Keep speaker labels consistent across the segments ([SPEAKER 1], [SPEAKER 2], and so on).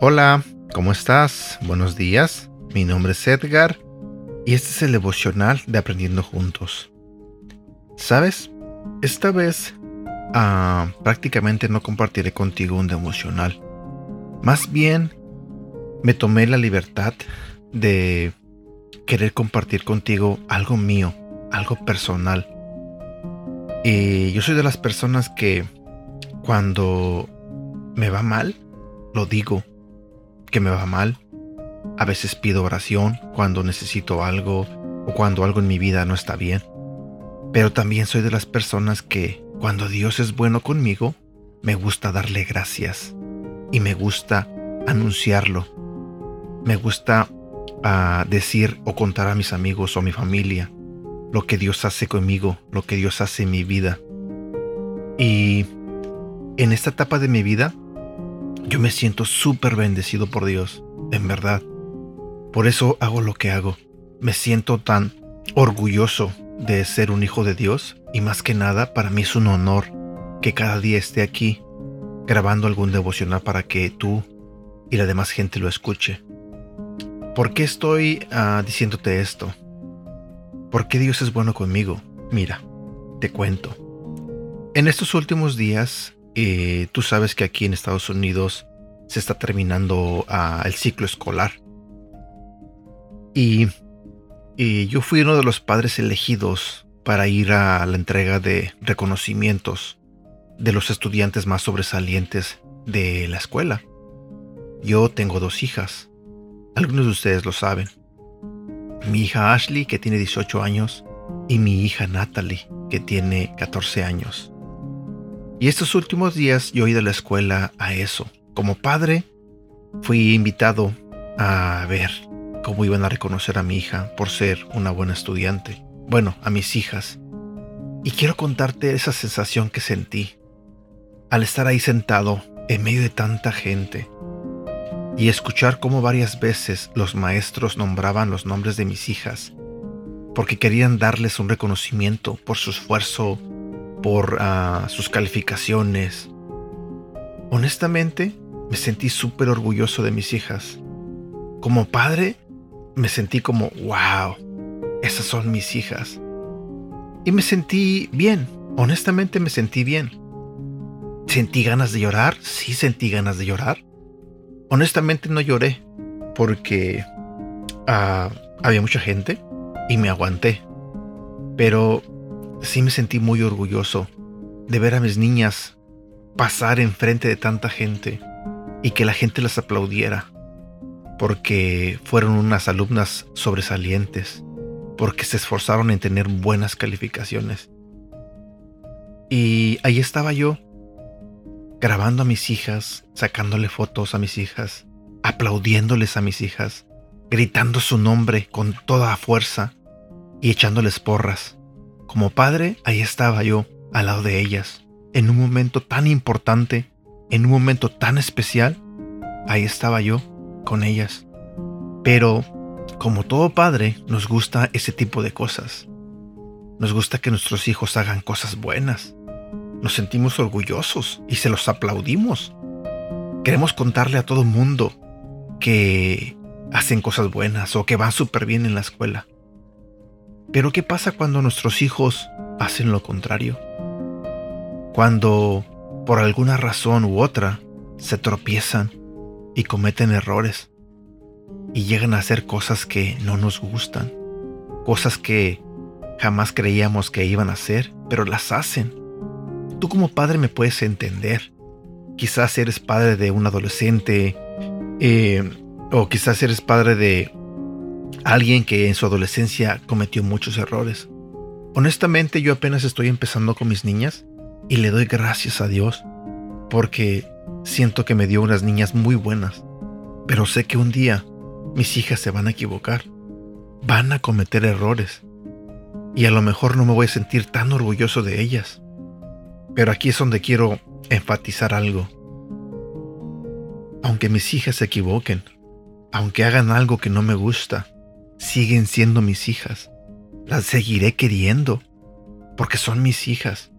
[SPEAKER 1] Hola, ¿cómo estás? Buenos días. Mi nombre es Edgar y este es el devocional de Aprendiendo Juntos. ¿Sabes? Esta vez ah, prácticamente no compartiré contigo un devocional. Más bien, me tomé la libertad de querer compartir contigo algo mío, algo personal. Y yo soy de las personas que cuando me va mal, lo digo, que me va mal. A veces pido oración cuando necesito algo o cuando algo en mi vida no está bien. Pero también soy de las personas que cuando Dios es bueno conmigo, me gusta darle gracias y me gusta anunciarlo. Me gusta ah, decir o contar a mis amigos o a mi familia lo que Dios hace conmigo, lo que Dios hace en mi vida. Y en esta etapa de mi vida, yo me siento súper bendecido por Dios, en verdad. Por eso hago lo que hago. Me siento tan orgulloso de ser un hijo de Dios y más que nada para mí es un honor que cada día esté aquí grabando algún devocional para que tú y la demás gente lo escuche. ¿Por qué estoy ah, diciéndote esto? ¿Por qué Dios es bueno conmigo? Mira, te cuento. En estos últimos días eh, tú sabes que aquí en Estados Unidos se está terminando ah, el ciclo escolar. Y, yo fui uno de los padres elegidos para ir a la entrega de reconocimientos de los estudiantes más sobresalientes de la escuela. Yo tengo dos hijas. Algunos de ustedes lo saben. Mi hija Ashley, que tiene 18 años, y mi hija Natalie, que tiene 14 años. Y estos últimos días yo he ido a la escuela a eso. Como padre, fui invitado a ver cómo iban a reconocer a mi hija por ser una buena estudiante. Bueno, a mis hijas. Y quiero contarte esa sensación que sentí al estar ahí sentado en medio de tanta gente y escuchar cómo varias veces los maestros nombraban los nombres de mis hijas porque querían darles un reconocimiento por su esfuerzo por ah, sus calificaciones. Honestamente, me sentí súper orgulloso de mis hijas. Como padre, me sentí como, wow, esas son mis hijas. Y me sentí bien, honestamente me sentí bien. ¿Sentí ganas de llorar? Sí, sentí ganas de llorar. Honestamente no lloré, porque ah, había mucha gente y me aguanté. Pero sí me sentí muy orgulloso de ver a mis niñas pasar enfrente de tanta gente y que la gente las aplaudiera, porque fueron unas alumnas sobresalientes, porque se esforzaron en tener buenas calificaciones. Y ahí estaba yo, grabando a mis hijas, sacándole fotos a mis hijas, aplaudiéndoles a mis hijas, gritando su nombre con toda fuerza y echándoles porras. Como padre, ahí estaba yo, al lado de ellas, en un momento tan importante, en un momento tan especial, ahí estaba yo, con ellas. Pero, como todo padre, nos gusta ese tipo de cosas. Nos gusta que nuestros hijos hagan cosas buenas. Nos sentimos orgullosos y se los aplaudimos. Queremos contarle a todo mundo que hacen cosas buenas o que van súper bien en la escuela. Pero ¿qué pasa cuando nuestros hijos hacen lo contrario? Cuando, por alguna razón u otra, se tropiezan y cometen errores y llegan a hacer cosas que no nos gustan, cosas que jamás creíamos que iban a hacer, pero las hacen. Tú como padre me puedes entender. Quizás eres padre de un adolescente, eh, o quizás eres padre de alguien que en su adolescencia cometió muchos errores. Honestamente yo apenas estoy empezando con mis niñas y le doy gracias a Dios porque siento que me dio unas niñas muy buenas. Pero sé que un día mis hijas se van a equivocar, van a cometer errores y a lo mejor no me voy a sentir tan orgulloso de ellas. Pero aquí es donde quiero enfatizar algo. Aunque mis hijas se equivoquen, aunque hagan algo que no me gusta, siguen siendo mis hijas. Las seguiré queriendo, porque son mis hijas.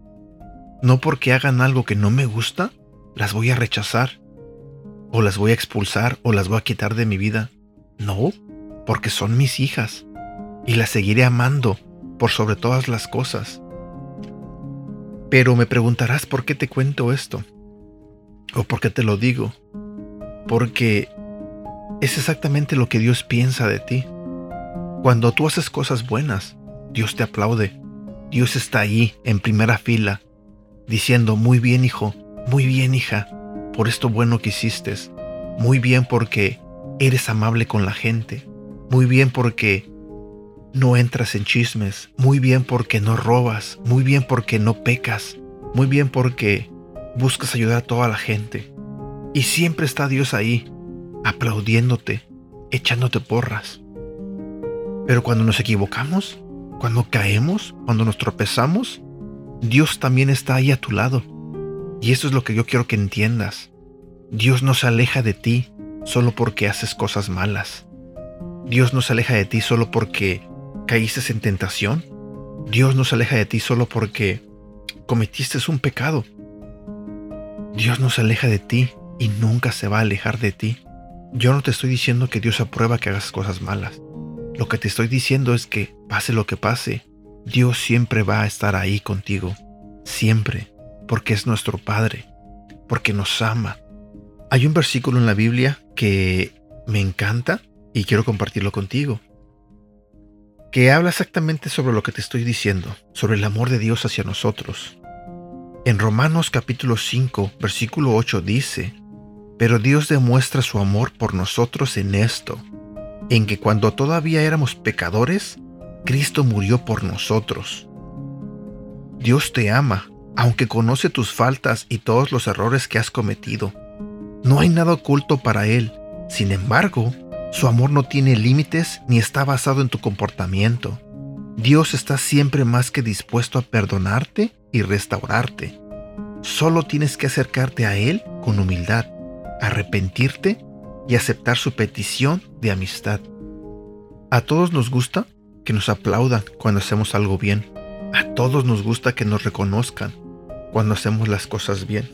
[SPEAKER 1] No porque hagan algo que no me gusta, las voy a rechazar, o las voy a expulsar, o las voy a quitar de mi vida. No, porque son mis hijas, y las seguiré amando por sobre todas las cosas. Pero me preguntarás por qué te cuento esto, o por qué te lo digo, porque es exactamente lo que Dios piensa de ti. Cuando tú haces cosas buenas, Dios te aplaude. Dios está ahí en primera fila, diciendo, muy bien hijo, muy bien hija, por esto bueno que hiciste. Muy bien porque eres amable con la gente. Muy bien porque no entras en chismes. Muy bien porque no robas. Muy bien porque no pecas. Muy bien porque buscas ayudar a toda la gente. Y siempre está Dios ahí, aplaudiéndote, echándote porras. Pero cuando nos equivocamos, cuando caemos, cuando nos tropezamos, Dios también está ahí a tu lado. Y eso es lo que yo quiero que entiendas. Dios no se aleja de ti solo porque haces cosas malas. Dios no se aleja de ti solo porque caíste en tentación. Dios no se aleja de ti solo porque cometiste un pecado. Dios no se aleja de ti y nunca se va a alejar de ti. Yo no te estoy diciendo que Dios aprueba que hagas cosas malas. Lo que te estoy diciendo es que, pase lo que pase, Dios siempre va a estar ahí contigo. Siempre. Porque es nuestro Padre. Porque nos ama. Hay un versículo en la Biblia que me encanta y quiero compartirlo contigo. Que habla exactamente sobre lo que te estoy diciendo, sobre el amor de Dios hacia nosotros. En Romanos capítulo 5, versículo 8 dice, pero Dios demuestra su amor por nosotros en esto, en que cuando todavía éramos pecadores, Cristo murió por nosotros. Dios te ama, aunque conoce tus faltas y todos los errores que has cometido. No hay nada oculto para Él. Sin embargo, su amor no tiene límites ni está basado en tu comportamiento. Dios está siempre más que dispuesto a perdonarte y restaurarte. Solo tienes que acercarte a Él con humildad arrepentirte y aceptar su petición de amistad. A todos nos gusta que nos aplaudan cuando hacemos algo bien. A todos nos gusta que nos reconozcan cuando hacemos las cosas bien.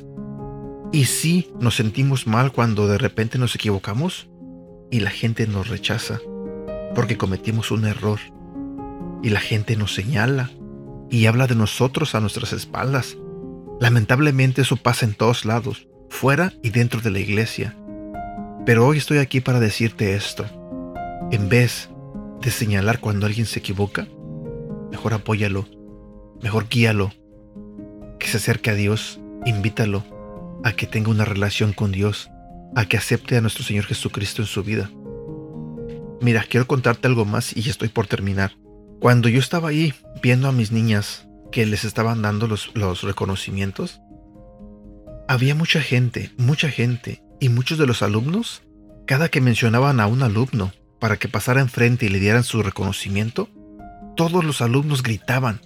[SPEAKER 1] Y sí, nos sentimos mal cuando de repente nos equivocamos y la gente nos rechaza porque cometimos un error. Y la gente nos señala y habla de nosotros a nuestras espaldas. Lamentablemente eso pasa en todos lados fuera y dentro de la iglesia. Pero hoy estoy aquí para decirte esto. En vez de señalar cuando alguien se equivoca, mejor apóyalo, mejor guíalo, que se acerque a Dios, invítalo a que tenga una relación con Dios, a que acepte a nuestro Señor Jesucristo en su vida. Mira, quiero contarte algo más y ya estoy por terminar. Cuando yo estaba ahí viendo a mis niñas que les estaban dando los, los reconocimientos, había mucha gente, mucha gente, y muchos de los alumnos, cada que mencionaban a un alumno para que pasara enfrente y le dieran su reconocimiento, todos los alumnos gritaban,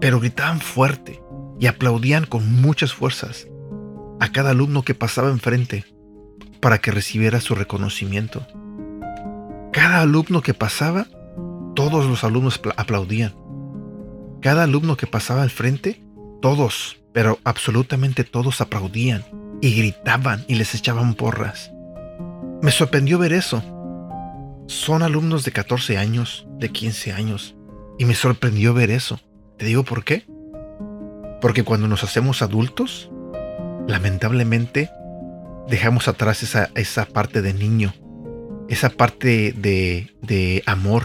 [SPEAKER 1] pero gritaban fuerte y aplaudían con muchas fuerzas a cada alumno que pasaba enfrente para que recibiera su reconocimiento. Cada alumno que pasaba, todos los alumnos aplaudían. Cada alumno que pasaba al frente, todos pero absolutamente todos aplaudían y gritaban y les echaban porras. Me sorprendió ver eso. Son alumnos de 14 años, de 15 años, y me sorprendió ver eso. ¿Te digo por qué? Porque cuando nos hacemos adultos, lamentablemente dejamos atrás esa, esa parte de niño, esa parte de, de amor,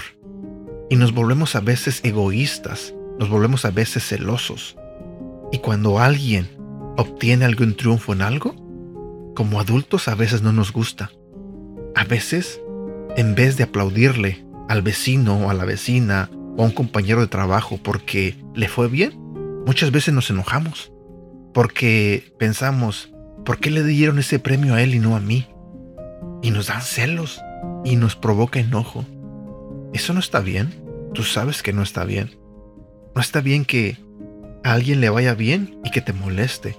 [SPEAKER 1] y nos volvemos a veces egoístas, nos volvemos a veces celosos, y cuando alguien obtiene algún triunfo en algo, como adultos a veces no nos gusta. A veces, en vez de aplaudirle al vecino o a la vecina o a un compañero de trabajo porque le fue bien, muchas veces nos enojamos. Porque pensamos, ¿por qué le dieron ese premio a él y no a mí? Y nos dan celos y nos provoca enojo. Eso no está bien. Tú sabes que no está bien. No está bien que a alguien le vaya bien y que te moleste.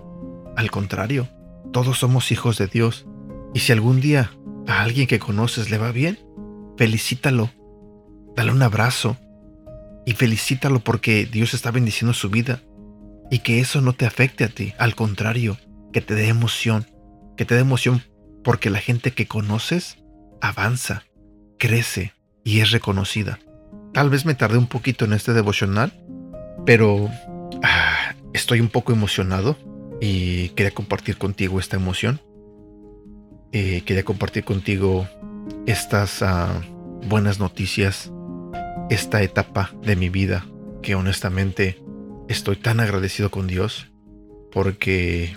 [SPEAKER 1] Al contrario, todos somos hijos de Dios. Y si algún día a alguien que conoces le va bien, felicítalo, dale un abrazo y felicítalo porque Dios está bendiciendo su vida y que eso no te afecte a ti, al contrario, que te dé emoción, que te dé emoción porque la gente que conoces avanza, crece y es reconocida. Tal vez me tardé un poquito en este devocional, pero ah, estoy un poco emocionado y quería compartir contigo esta emoción. Eh, quería compartir contigo estas ah, buenas noticias, esta etapa de mi vida que honestamente estoy tan agradecido con Dios porque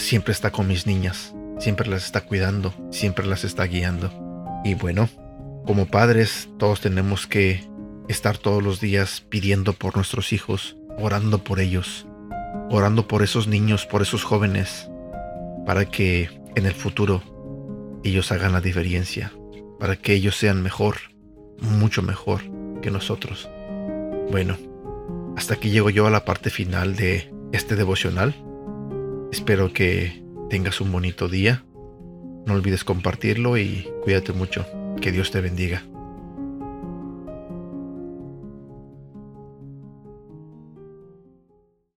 [SPEAKER 1] siempre está con mis niñas, siempre las está cuidando, siempre las está guiando. Y bueno, como padres todos tenemos que estar todos los días pidiendo por nuestros hijos, orando por ellos, orando por esos niños, por esos jóvenes, para que en el futuro ellos hagan la diferencia, para que ellos sean mejor, mucho mejor que nosotros. Bueno, hasta aquí llego yo a la parte final de este devocional. Espero que tengas un bonito día. No olvides compartirlo y cuídate mucho. Que Dios te bendiga.